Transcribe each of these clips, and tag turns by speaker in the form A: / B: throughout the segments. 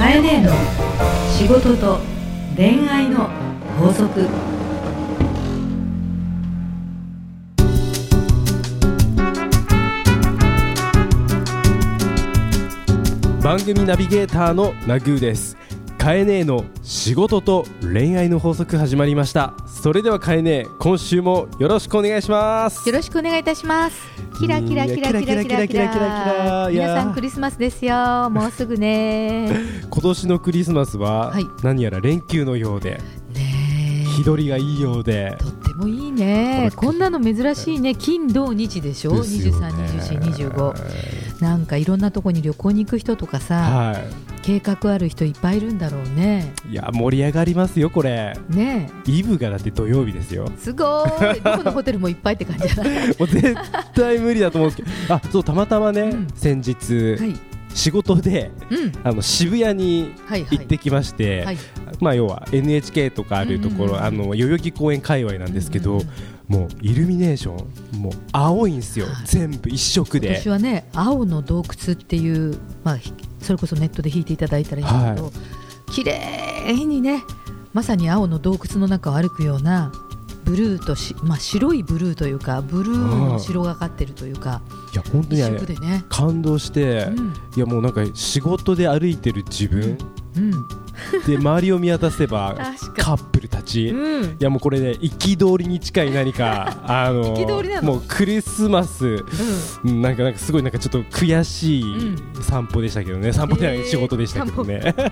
A: カエネの仕事と恋愛の法則。
B: 番組ナビゲーターのナグーです。カエネの仕事と恋愛の法則始まりました。それではかえね今週もよろしくお願いします。
C: よろしくお願いいたします。キラキラキラキラキラキラ
B: キラ
C: 皆さんクリスマスですよ。もうすぐね。
B: 今年のクリスマスは何やら連休のようで、
C: はい、
B: 日取りがいいようで。
C: とってもいいね。こんなの珍しいね。金土日でしょ？23、24、25なんかいろんなとこに旅行に行く人とかさ、
B: は
C: 計画ある人いっぱいいるんだろうね。
B: いいや盛り上がりますよこれ
C: ね
B: イブがだって土曜日ですよ
C: すごーい。どこのホテルもいっぱいって感じじゃない？
B: もう絶対無理だと思うんですけどあそうたまたまね、
C: うん
B: 先日、
C: はい。
B: 仕事で
C: うん。
B: あの渋谷に
C: はいはい。
B: 行ってきまして、
C: はい。
B: まあ要は NHK とかあるところ、
C: うんうんうん
B: あの代々木公園界隈なんですけど、
C: うんうん
B: もうイルミネーションもう青いんですよ、
C: はい。
B: 全部一色で。
C: 私はね青の洞窟っていう、まあ、ひそれこそネットで弾いていただいたらいいんだけど、綺麗にねまさに青の洞窟の中を歩くようなブルーとし、まあ、白いブルーというかブルーの白がかってるというか
B: い。や本当
C: 一
B: に
C: ね、
B: 感動して、
C: うん。
B: いやもうなんか仕事で歩いてる自分、
C: うん、
B: で周りを見渡せばカップルたち、い
C: うん。
B: やもうこれね憤りに近い何か あのもうクリスマス。うん。なんかなんかすごいなんかちょっと悔しい散歩でしたけどね、散歩じゃない、
C: えー
B: 仕事でしたけどね。いやだ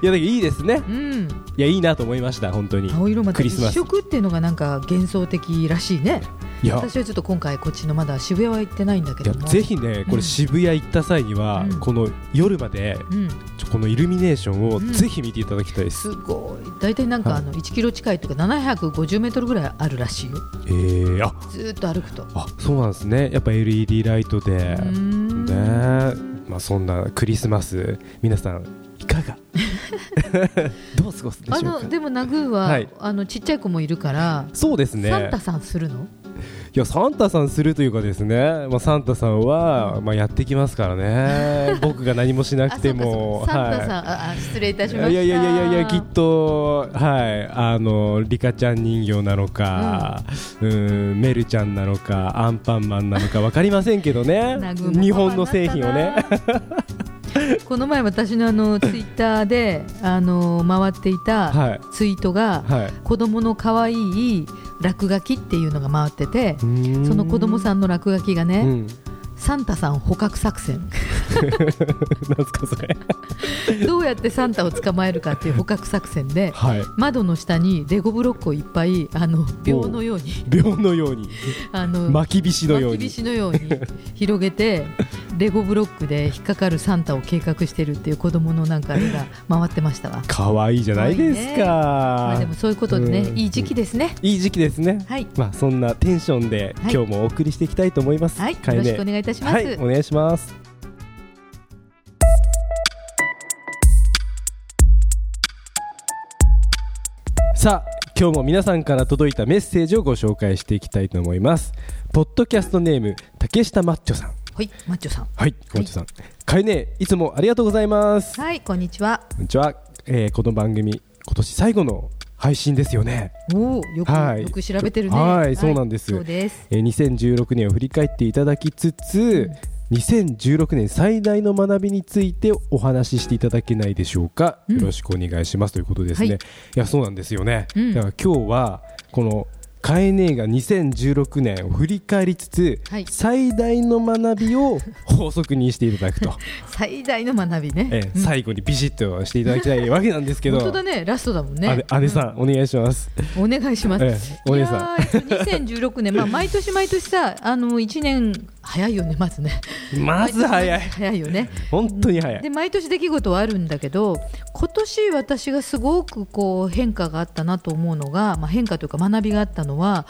B: けどいいですね。
C: うん。うん、
B: いやいいなと思いました本当に。
C: 青色また一
B: クリスマス。
C: 色っていうのがなんか幻想的らしいね私はちょっと今回こっちのまだ渋谷は行ってないんだけども。
B: ぜひねこ
C: うん。
B: れ渋谷行った際には、
C: うん。
B: この夜まで
C: うん。
B: このイルミネーションを
C: うん。
B: ぜひ見ていただきたいです、
C: すごい。大体なんか
B: はい。
C: あの1キロ近いとか750メートルぐらいあるらしいよ。
B: えー、あ。
C: ずーっと歩くと。
B: あそうなんですね。やっぱ LED ライトで。ね。まあそんなクリスマス皆さんいかが？どう過ごすで
C: あ
B: しょうか？
C: のでもナグーは、
B: はい。
C: あのちっちゃい子もいるから、
B: そうですね。
C: サンタさんするの？
B: いやサンタさんするというかですね、まあ、サンタさんは、まあ、やってきますからね。僕が何もしなくても。
C: サンタさん、
B: はい
C: ああ失礼いたしました。
B: いやいやいやいやきっとはい。あのリカちゃん人形なのか、うん、メルちゃんなのかアンパンマンなのかわかりませんけどね。日本の製品をね。
C: この前私のあのツイッターであの回っていた
B: はい。
C: ツイートが、
B: はい。
C: 子供の可愛い落書きっていうのが回っててその子供さ
B: ん、
C: んの落書きがね、
B: うん、
C: サンタさん捕獲作戦。
B: なんすかそれ
C: どうやってサンタを捕まえるかっていう捕獲作戦で
B: はい。
C: 窓の下にレゴブロックをいっぱいあの秒のように
B: 秒のように。
C: あの
B: 巻きびしのように。
C: 巻きびしのように広げてレゴブロックで引っかかるサンタを計画してるっていう子供のなんか絵が 回ってましたわ。
B: 可愛いじゃないですか、
C: まあでもそういうことでね、
B: うん
C: いい時期ですね。
B: いい時期ですね
C: はい。
B: まあそんなテンションで
C: はい
B: 今日もお送りしていきたいと思います。
C: はい。よろしくお願いいたします。
B: はい、お願いします。さあ、今日も皆さんから届いたメッセージをご紹介していきたいと思います。ポッドキャストネーム竹下マッチョさん。
C: はい、マッチョさん。
B: はい、マッチョさん。かえねいつもありがとうございます。
C: はい、こんにちは。
B: こんにちは。えーこの番組今年最後の配信ですよね。
C: おお、よく、
B: はい
C: よく調べてるね。
B: はいそうなんです
C: そうです。
B: えー2016年を振り返っていただきつつ、2016年最大の学びについてお話ししていただけないでしょうか、
C: うん
B: よろしくお願いしますということですね、
C: はい
B: い、やそうなんですよね、
C: うん
B: だから今日はこのカエネが2016年を振り返りつつ、
C: はい。
B: 最大の学びを 法則にしていただくと、
C: 最大の学びね。
B: えー
C: うん。
B: 最後にビシッとしていただきたいわけなんですけど。
C: 本当だね、ラストだもんね。
B: 姉姉さん、お願いします、
C: うんお願いします。
B: えーお姉さん。
C: いやー2016年、まあ毎年毎年さ、あの1年早いよね、まずね。
B: まず早い
C: 早いよね。
B: 本当に早い
C: で毎年出来事はあるんだけど今年私がすごくこう変化があったなと思うのが、まあ、変化というか学びがあったのは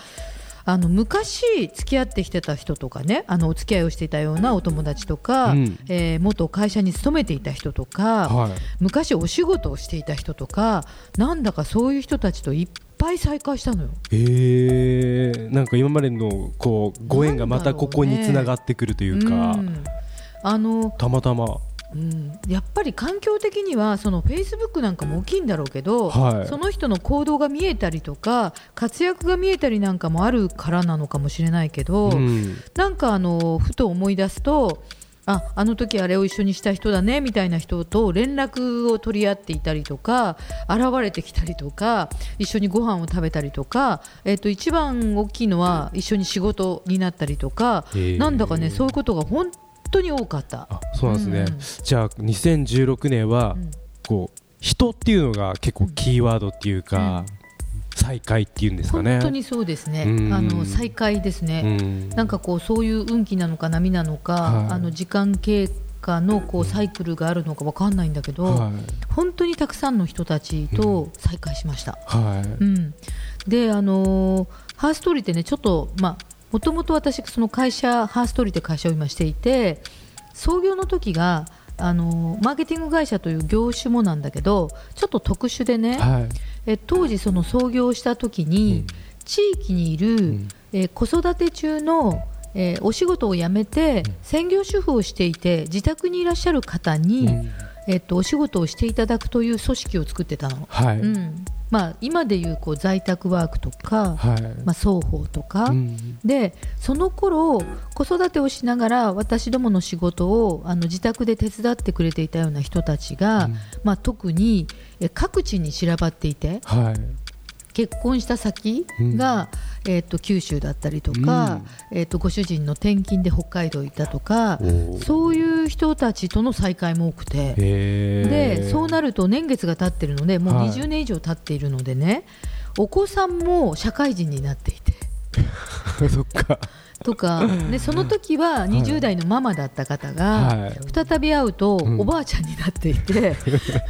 C: あの昔付き合ってきてた人とかねあのお付き合いをしていたようなお友達とか、
B: うん
C: えー元会社に勤めていた人とか、
B: はい
C: 昔お仕事をしていた人とかなんだかそういう人たちといっぱい再会したのよ。
B: えー、なんか今までのこうご縁がまたここにつながってくるというか、
C: うん。あの
B: たまたま。
C: うん、やっぱり環境的にはそのフェイスブックなんかも大きいんだろうけど、
B: はい。
C: その人の行動が見えたりとか活躍が見えたりなんかもあるからなのかもしれないけど、
B: うん。
C: なんかあのふと思い出すとああの時あれを一緒にした人だねみたいな人と連絡を取り合っていたりとか現れてきたりとか一緒にご飯を食べたりとか、えっと一番大きいのは一緒に仕事になったりとか、なんだかねそういうことが本当に多かった。
B: あそうなんですね、
C: うん。
B: じゃあ2016年は、
C: うん。
B: こう人っていうのが結構キーワードっていうか、再会っていうんですかね。
C: 本当にそうですね、
B: うん。
C: あの再会ですね、
B: うん。
C: なんかこうそういう運気なのか波なのか、
B: はい。
C: あの時間経過のこうサイクルがあるのかわかんないんだけど、
B: はい。
C: 本当にたくさんの人たちと再会しました。
B: はい、
C: うん。であのーハーストーリーってねちょっとまあもともと私その会社ハーストーリーって会社を今していて創業の時があのーマーケティング会社という業種もなんだけどちょっと特殊でね、
B: はい。
C: え当時その創業した時に、
B: うん。
C: 地域にいる、
B: ん。
C: えー子育て中の、えーお仕事を辞めて、専業主婦をしていて自宅にいらっしゃる方に、
B: うん。
C: えっとお仕事をしていただくという組織を作ってたの。
B: はい、
C: うんまあ、今でいうこう在宅ワークとか、
B: はい、
C: まあ、双方とか、
B: うん。
C: でその頃子育てをしながら私どもの仕事をあの自宅で手伝ってくれていたような人たちが、
B: うん。
C: まあ、特にえ各地に散らばっていて
B: はい
C: 結婚した先が、えー、と九州だったりとか、えー、とご主人の転勤で北海道行ったとかそういう人たちとの再会も多くて。でそうなると年月が経ってるのでもう
B: はい。
C: 20年以上経っているのでね、お子さんも社会人になっていて。
B: そっか
C: とか、ね、その時は20代のママだった方が、
B: はい。
C: 再び会うと
B: うん。
C: おばあちゃんになっていて、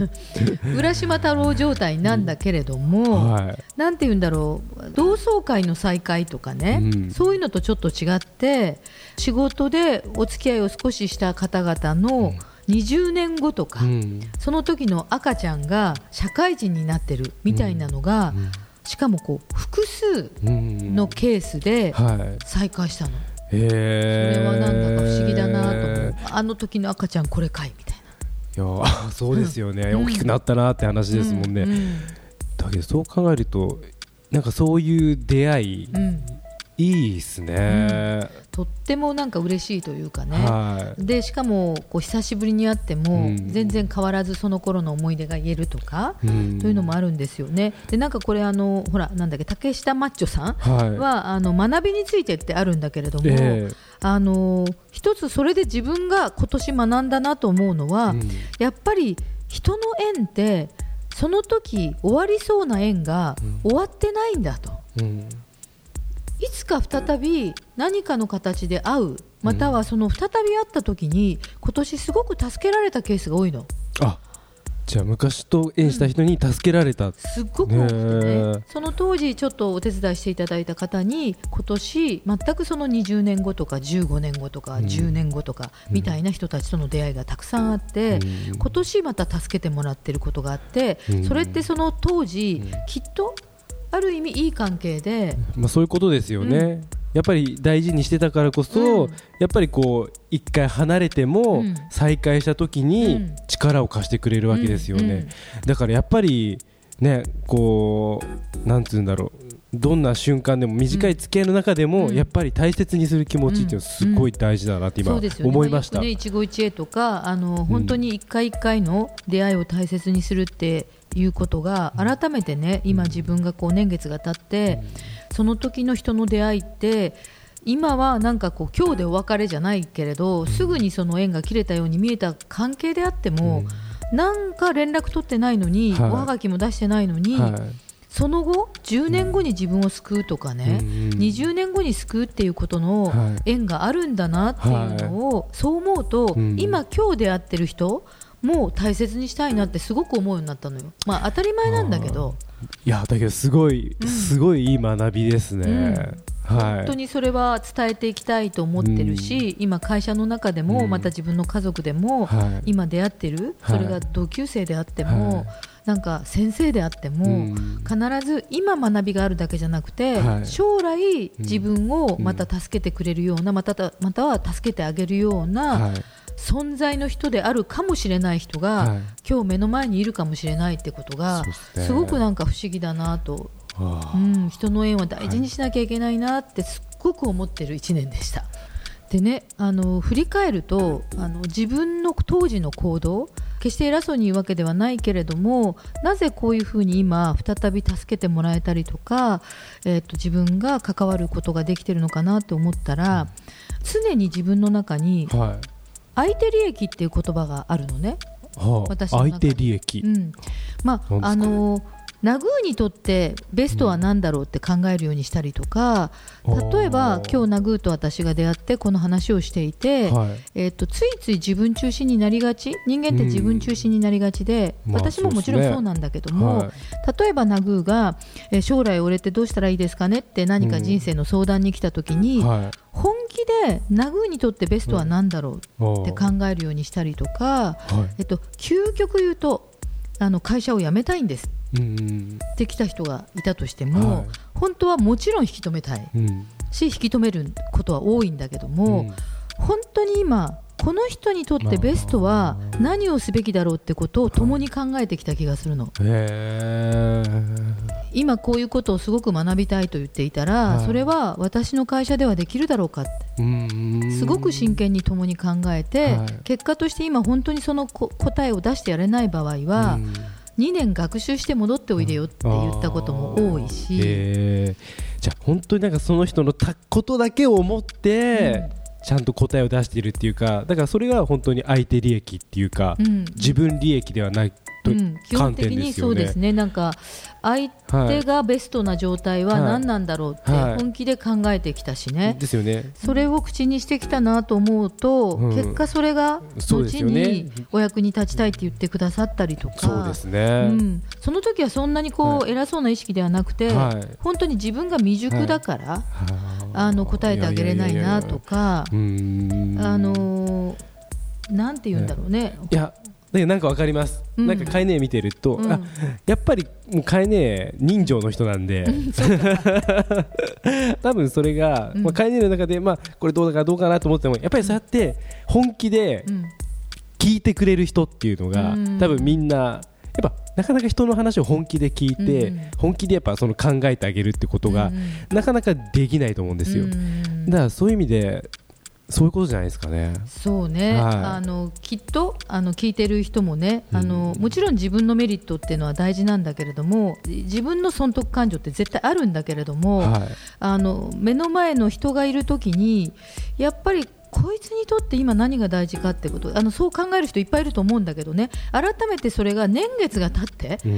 C: 浦島太郎状態なんだけれども、
B: はい。
C: なんて言うんだろう同窓会の再会とかね、
B: うん。
C: そういうのとちょっと違って仕事でお付き合いを少しした方々の20年後とか、
B: うん。
C: その時の赤ちゃんが社会人になってるみたいなのが、
B: うん
C: しかもこう複数
B: うん。
C: のケースで
B: はい。
C: 再会したの、そ
B: へえ
C: れはなんだか不思議だなと思うあの時の赤ちゃんこれかいみたい
B: いやあそうですよね、
C: うん。
B: 大きくなったなって話
C: な
B: ですもんね、
C: うんうん。
B: だけどそう考えるとなんかそういう出会い、
C: うん
B: いいですね、
C: とってもなんか嬉しいというかね、
B: はい。
C: でしかもこう久しぶりに会っても
B: うん。
C: 全然変わらずその頃の思い出が言えるとか、
B: うん。
C: というのもあるんですよね。でなんかこれあのほらなんだっけ竹下マッチョさん
B: はい。
C: はあの学びについてってあるんだけれども、
B: ええ。
C: あの一つそれで自分が今年学んだなと思うのは、
B: うん。
C: やっぱり人の縁ってその時終わりそうな縁が終わってないんだと。
B: うん
C: いつか再び何かの形で会うまたはその再び会った時に今年すごく助けられたケースが多いの。
B: あじゃあ昔と縁した人に助けられた、
C: すっごく多くて
B: ね。
C: ねその当時ちょっとお手伝いしていただいた方に今年全くその20年後とか15年後とか
B: ん。
C: 10年後とかみたいな人たちとの出会いがたくさんあって
B: うん。
C: 今年また助けてもらってることがあって
B: うん。
C: それってその当時きっとある意味いい関係で。
B: まあ、そういうことですよね、やっぱり大事にしてたからこそ、
C: うん。
B: やっぱりこう一回離れても
C: うん。
B: 再会した時
C: う
B: に
C: ん。
B: 力を貸してくれるわけですよね、
C: うんうん
B: だからやっぱりねこうなんつうんだろう。どんな瞬間でも短い付き合いの中でも、
C: うん。
B: やっぱり大切にする気持ちっていうのはすごい大事だなって今思いました、
C: よくね、一期一会とかあの本当に一回一回の出会いを大切にするっていうことが改めてね今自分がこう年月が経ってその時の人の出会いって今はなんかこう今日でお別れじゃないけれどすぐにその縁が切れたように見えた関係であっても、なんか連絡取ってないのに、
B: はい。
C: おはがきも出してないのに、
B: はい。
C: その後10年後に自分を救うとかね、
B: うん。
C: 20年後に救うっていうことの
B: はい。
C: 縁があるんだなっていうのを、そう思うと、
B: うん。
C: 今今日出会ってる人も大切にしたいなってすごく思うようになったのよ。まあ当たり前なんだけど、
B: いやだけどすごい、
C: うん。
B: すごいいい学びですね、はい。
C: 本当にそれは伝えていきたいと思ってるし、今会社の中でも、
B: うん。
C: また自分の家族でも、
B: はい。
C: 今出会ってる、
B: はい。
C: それが同級生であっても、
B: はい。
C: なんか先生であっても、
B: うん。
C: 必ず今学びがあるだけじゃなくて、
B: はい。
C: 将来自分をまた助けてくれるような、またたまたは助けてあげるような、
B: はい
C: 存在の人であるかもしれない人が、
B: はい。
C: 今日目の前にいるかもしれないってことが
B: ね。
C: すごくなんか不思議だなと、うん、人の縁は大事にしなきゃいけないなってすっごく思ってる1年でした。でねあの振り返るとあの自分の当時の行動決して偉そうに言うわけではないけれどもなぜこういうふうに今再び助けてもらえたりとか、えー、と自分が関わることができてるのかなと思ったら常に自分の中に
B: はい
C: 相手利益っていう言葉があるのね。
B: はあ
C: 私
B: 相手利益、
C: うん、まああのナグーにとってベストは何だろうって考えるようにしたりとか、
B: うん。
C: 例えば
B: あー
C: 今日ナグーと私が出会ってこの話をしていて、
B: はい。
C: えっとついつい自分中心になりがち人間って自分中心になりがちで、
B: まあ
C: 私ももちろん
B: そう
C: なんだけども、
B: はい。
C: 例えばナグーが、えー将来俺ってどうしたらいいですかねって何か人生の相談に来た時に、
B: はい。
C: 本気でナグーにとってベストは何だろうって考えるようにしたりとか、
B: はい。
C: えっと、究極言うとあの会社を辞めたいんです
B: うん
C: って来た人がいたとしても、
B: はい。
C: 本当はもちろん引き止めたい。
B: うん。
C: し引き止めることは多いんだけども、
B: うん。
C: 本当に今この人にとってベストは何をすべきだろうってことを共に考えてきた気がするの今こういうことをすごく学びたいと言っていたら、
B: はい。
C: それは私の会社ではできるだろうかって。
B: うん。
C: すごく真剣に共に考えて、
B: はい。
C: 結果として今本当にそのこ答えを出してやれない場合は、
B: うん。
C: 2年学習して戻っておいでよって言ったことも多いし、
B: へーじゃあ本当になんかその人のたことだけを思って、ちゃんと答えを出しているっていうかだからそれが本当に相手利益っていうか、
C: うん。
B: 自分利益ではな
C: うん、基本的にそうですね、なんか相手がベストな状態は何なんだろうって
B: はい。
C: 本気で考えてきたしね、
B: ですよね。
C: それを口にしてきたなと思うと、
B: うん。
C: 結果、それが後にお役に立ちたいって言ってくださったりとか。
B: そうですね、
C: うん、その時はそんなにこう、
B: はい。
C: 偉そうな意識ではなくて、
B: はい。
C: 本当に自分が未熟だから、
B: は
C: あの答えてあげれないなとか、あのーなんて言うんだろうね、
B: いやだけどなんかわかります、
C: うん。
B: なんかカイネミてると、
C: うん。
B: あやっぱりもうカイネ人情の人なんで、多分それが、
C: うん。
B: まあ、カイネの中で、まあ、これどうだかどうかなと思ってもやっぱりそうやって本気で
C: うん。
B: 聞いてくれる人っていうのが、
C: うん。
B: 多分みんなやっぱなかなか人の話を本気で聞いて、
C: うん。
B: 本気でやっぱその考えてあげるってことが、
C: うん。
B: なかなかできないと思うんですよ、
C: うん。
B: だからそういう意味でそういうことじゃないですかね。
C: そうね、
B: はい。
C: あのきっとあの聞いてる人もね、あの
B: うん
C: もちろん自分のメリットっていうのは大事なんだけれども自分の損得感情って絶対あるんだけれども、
B: はい。
C: あの目の前の人がいるときにやっぱりこいつにとって今何が大事かってことあのそう考える人いっぱいいると思うんだけどね。改めてそれが年月が経って
B: うん。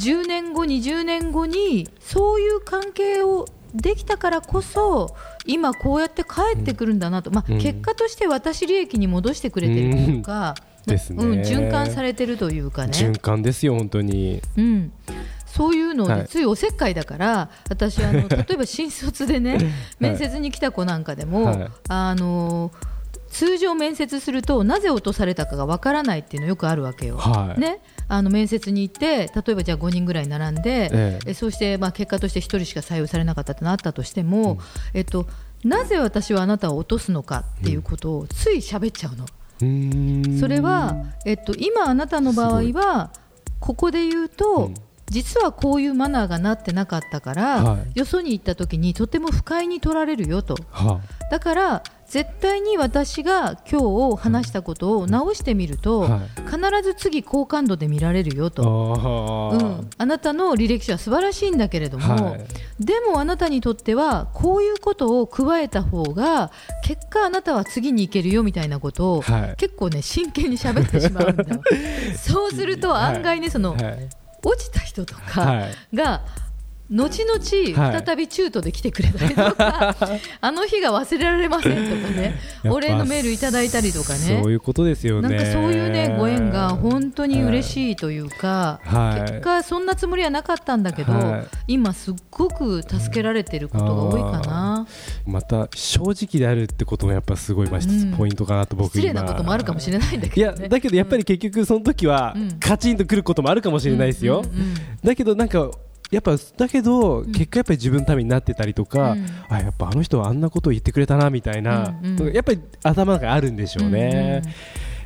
C: 10年後、20年後にそういう関係をできたからこそ今こうやって帰ってくるんだなと、まあ
B: うん。
C: 結果として私利益に戻してくれてるというか、
B: うん。
C: 循環されてるというかね。
B: 循環ですよ本当に。
C: うん、そういうの
B: はい。
C: でついおせっかいだから、私あの 例えば新卒でね、面接に来た子なんかでも、
B: はい。
C: あの通常面接するとなぜ落とされたかがわからないっていうのよくあるわけよ。
B: はい。
C: ね、あの面接に行って例えばじゃあ5人ぐらい並んで、
B: ええ。
C: えそうしてまあ結果として1人しか採用されなかったとなったとしても、えっと、なぜ私はあなたを落とすのかっていうことをつい喋っちゃうの。
B: うーん。
C: それは、えっと、今あなたの場合はここで言うと、
B: うん。
C: 実はこういうマナーがなってなかったから、
B: はい。
C: よそに行った時にとても不快に取られるよと。
B: は
C: だから絶対に私が今日話したことを直してみると、
B: はい。
C: 必ず次好感度で見られるよ
B: あ
C: と。
B: あー。
C: うん、あなたの履歴書は素晴らしいんだけれども、
B: はい。
C: でもあなたにとってはこういうことを加えた方が結果あなたは次に行けるよみたいなことを、
B: はい。
C: 結構ね真剣に喋ってしまうんだよ。そうすると案外ねその、
B: はい。
C: 落ちた人とか
B: はい。
C: が、後々
B: はい。
C: 再び中途で来てくれたりとか、あの日が忘れられませんとかね。お礼のメールいただいたりとかね。
B: そういうことですよね。
C: なんかそういうねご縁が本当に嬉しいというか、
B: はい。
C: 結果そんなつもりはなかったんだけど、
B: はい。
C: 今すっごく助けられてることが多いかな、
B: また正直であるってこともやっぱすごいまあポイントかなと僕今。
C: 失礼なこともあるかもしれないんだ
B: いや
C: けどね。
B: だけどやっぱり結局その時は
C: うん。
B: カチンとくることもあるかもしれないですよ、
C: うんうんうん。
B: だけどなんかやっぱだけど、
C: ん。
B: 結果やっぱり自分のためになってたりとか、
C: うん。
B: あやっぱあの人はあんなことを言ってくれたなみたいな、やっぱり頭の中にあるんでしょうね。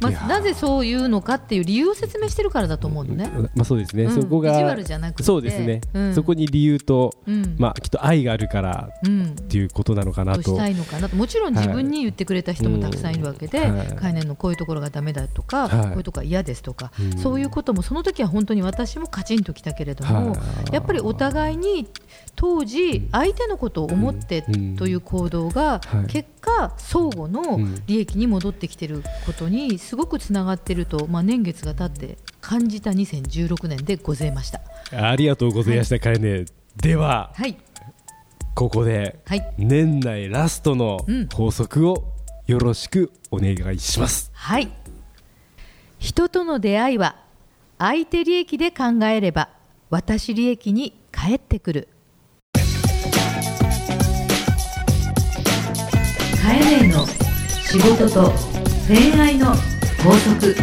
C: まあ、なぜそういうのかっていう理由を説明してるからだと思うのね。
B: まあそうですね、
C: うん。
B: そこが
C: 意地悪じゃなくて。
B: そうですね、
C: うん。
B: そこに理由と、
C: うん。
B: まあきっと愛があるから
C: うん。
B: っていうことなのかなと。
C: としたいのかなと。もちろん自分に言ってくれた人もたくさんいるわけで、
B: うん。はい
C: 概念のこういうところがダメだとか、
B: はい
C: こういうところが嫌ですとか、
B: うん。
C: そういうこともその時は本当に私もカチンときたけれども、
B: はい。
C: やっぱりお互いに当時相手のことを思って
B: うん。
C: という行動が
B: はい。
C: 結果相互の
B: うん。
C: 利益に戻ってきてることにすごくつながってると、まあ、年月が経って感じた2016年でございました。
B: ありがとうございました、かえね。では
C: はい、
B: ここで
C: はい。
B: 年内ラストの
C: うん。
B: 法則をよろしくお願いします。
C: はい。人との出会いは相手利益で考えれば私利益に返ってくる
A: カエネの仕事と恋愛の法則。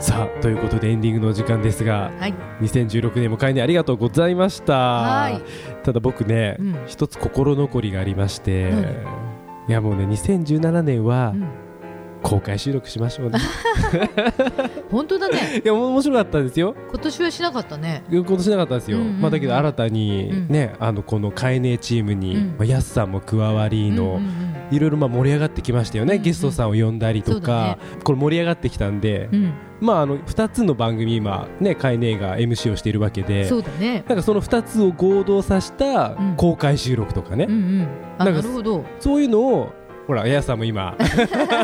B: さあということでエンディングのお時間ですが
C: はい。
B: 2016年もかえねありがとうございました。
C: はい。
B: ただ僕ね、
C: うん。
B: 一つ心残りがありまして
C: 何？
B: いやもうね2017年は
C: うん
B: 公開収録しましょうね。
C: 本当だね。
B: いや面白かったですよ。
C: 今年はしなかったね。
B: 今年なかったですよ、
C: うんうんうん。
B: まあ、だけど新たに
C: うん。
B: ね、あのこのカエネチームに、
C: うん。
B: まあ、ヤスさんも加わりの、
C: うんうんうん
B: いろいろまあ盛り上がってきましたよね、
C: うんうん
B: ゲストさんを呼んだりとか、これ盛り上がってきたんで、
C: うん。
B: まあ、あの2つの番組今ねカエネが MC をしているわけで
C: そうだね。
B: なんかその2つを合同させた
C: うん。
B: 公開収録とかね、
C: うんうん。あ
B: なんか
C: なるほど。
B: そういうのをほらヤスさんも今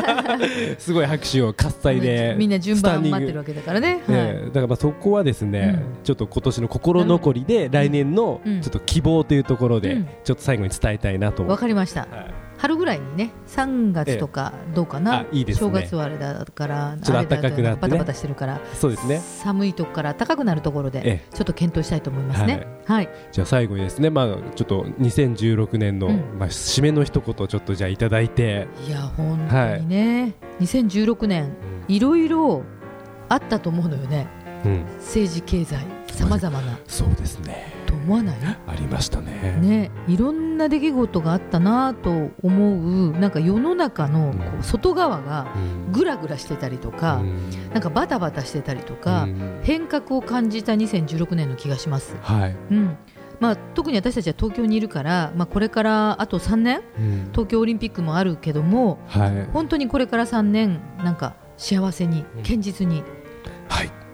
B: すごい拍手を喝采で
C: みんな順番待ってるわけだからね。
B: ね
C: はい。
B: だからまあそこはですね、
C: うん。
B: ちょっと今年の心残りで来年の
C: うん
B: ちょっと希望というところで
C: うん。
B: ちょっと最後に伝えたいなと。
C: わかりました。
B: はい
C: 春ぐらいにね3月とかどうかな、
B: あいいですね。
C: 正月はあれだから
B: ちょっと暖かくなってね。
C: バタバタしてるから
B: そうですね。
C: 寒いとこから高くなるところで
B: え
C: ちょっと検討したいと思いますね。はい、
B: じゃあ最後にですねまあちょっと2016年の、
C: うん。
B: まあ締めの一言ちょっとじゃあいただいて、
C: い、や本当にね、2016年いろいろあったと思うのよね。
B: うん、
C: 政治経済さまざまな。
B: そうですね。
C: と思わない？
B: ありましたね。
C: ね、いろんな出来事があったなと思うなんか世の中のこ
B: う
C: 外側が
B: うん。
C: ぐらぐらしてたりとか、
B: うん。
C: なんかバタバタしてたりとか、
B: うん。
C: 変革を感じた2016年の気がします。
B: はい、
C: うん。まあ、特に私たちは東京にいるから、まあ、これからあと3年
B: うん。
C: 東京オリンピックもあるけども
B: はい。
C: 本当にこれから3年なんか幸せに
B: うん。
C: 堅実に
B: はい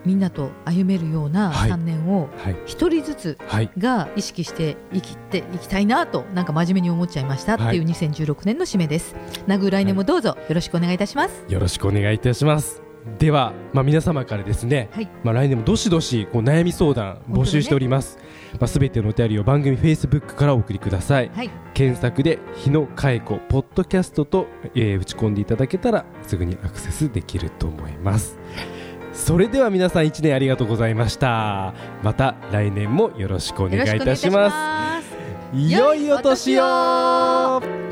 C: みんなと歩めるような
B: はい。
C: 3年を
B: はい。
C: 一人ずつ
B: はい。
C: が意識して生きていきたいなとなんか真面目に思っちゃいましたっていう2016年の締めです。ナグ来年もどうぞよろしくお願いいたします。
B: よろしくお願いいたします。では、まあ、皆様からですね、
C: はい。
B: まあ、来年もどしどしこう悩み相談募集しております、まあ、すべてのお便りを番組 Facebook からお送りください。
C: はい、
B: 検索で日野佳子ポッドキャストと、えー打ち込んでいただけたらすぐにアクセスできると思いますそれでは皆さん1年ありがとうございました。また来年もよろしくお願いいたします。
C: い。
B: 良いお年を